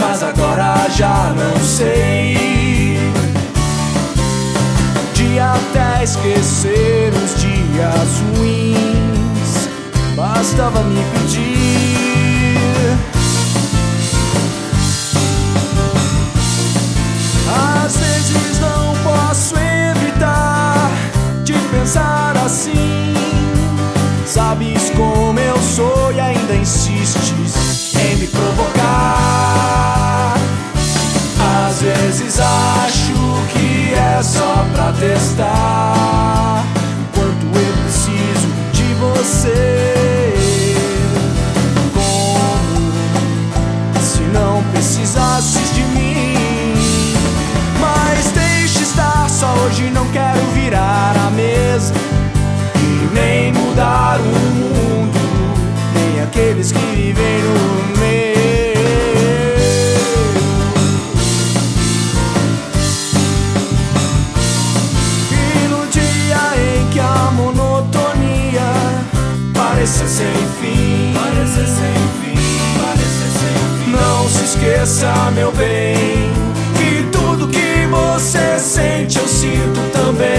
mas agora já não sei. De até esquecer os dias ruins, bastava me pedir. Testar quanto eu preciso de você. Como se não precisasses de mim. Mas deixe estar, só hoje não quero virar a pareça sem fim, pareça sem fim, pareça sem fim. Não se esqueça, meu bem, que tudo que você sente eu sinto também.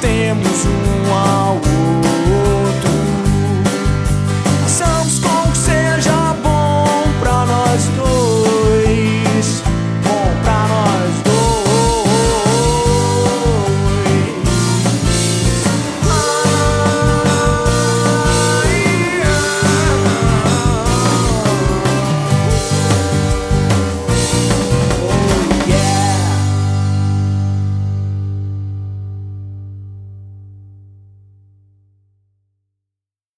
Temos um